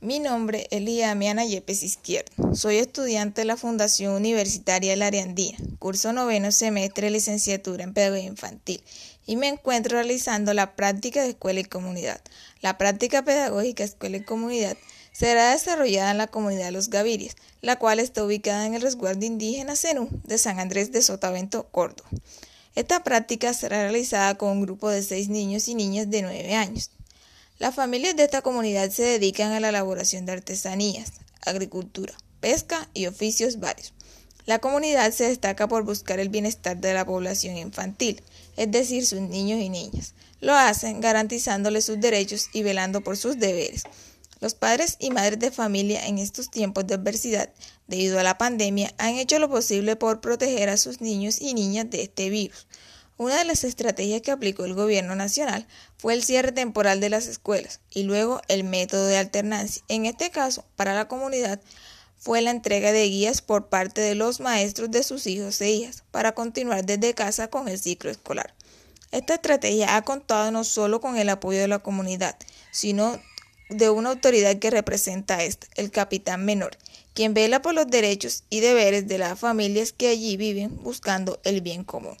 Mi nombre es Liamiana Yepes Izquierdo. Soy estudiante de la Fundación Universitaria de la Ariandina, curso noveno semestre de licenciatura en Pedagogía Infantil, y me encuentro realizando la práctica de escuela y comunidad. La práctica pedagógica escuela y comunidad será desarrollada en la comunidad de Los Gaviries, la cual está ubicada en el resguardo indígena Zenú de San Andrés de Sotavento, Córdoba. Esta práctica será realizada con un grupo de seis niños y niñas de nueve años. Las familias de esta comunidad se dedican a la elaboración de artesanías, agricultura, pesca y oficios varios. La comunidad se destaca por buscar el bienestar de la población infantil, es decir, sus niños y niñas. Lo hacen garantizándoles sus derechos y velando por sus deberes. Los padres y madres de familia en estos tiempos de adversidad debido a la pandemia han hecho lo posible por proteger a sus niños y niñas de este virus. Una de las estrategias que aplicó el gobierno nacional fue el cierre temporal de las escuelas y luego el método de alternancia. En este caso, para la comunidad, fue la entrega de guías por parte de los maestros de sus hijos e hijas para continuar desde casa con el ciclo escolar. Esta estrategia ha contado no solo con el apoyo de la comunidad, sino de una autoridad que representa a esta, el capitán menor, quien vela por los derechos y deberes de las familias que allí viven buscando el bien común.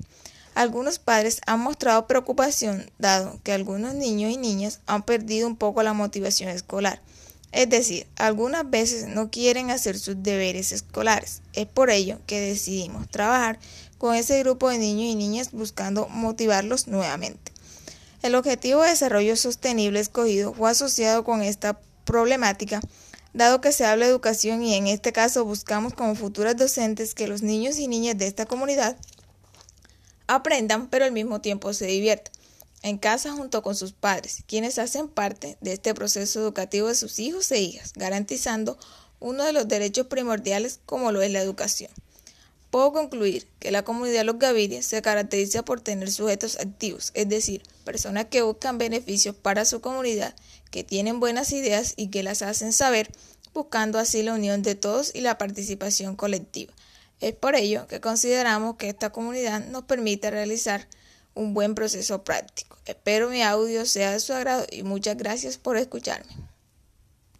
Algunos padres han mostrado preocupación dado que algunos niños y niñas han perdido un poco la motivación escolar. Es decir, algunas veces no quieren hacer sus deberes escolares. Es por ello que decidimos trabajar con ese grupo de niños y niñas buscando motivarlos nuevamente. El objetivo de desarrollo sostenible escogido fue asociado con esta problemática, dado que se habla de educación y en este caso buscamos como futuras docentes que los niños y niñas de esta comunidad aprendan, pero al mismo tiempo se diviertan en casa junto con sus padres, quienes hacen parte de este proceso educativo de sus hijos e hijas, garantizando uno de los derechos primordiales como lo es la educación. Puedo concluir que la comunidad los Gaviria se caracteriza por tener sujetos activos, es decir, personas que buscan beneficios para su comunidad, que tienen buenas ideas y que las hacen saber, buscando así la unión de todos y la participación colectiva. Es por ello que consideramos que esta comunidad nos permite realizar un buen proceso práctico. Espero mi audio sea de su agrado y muchas gracias por escucharme.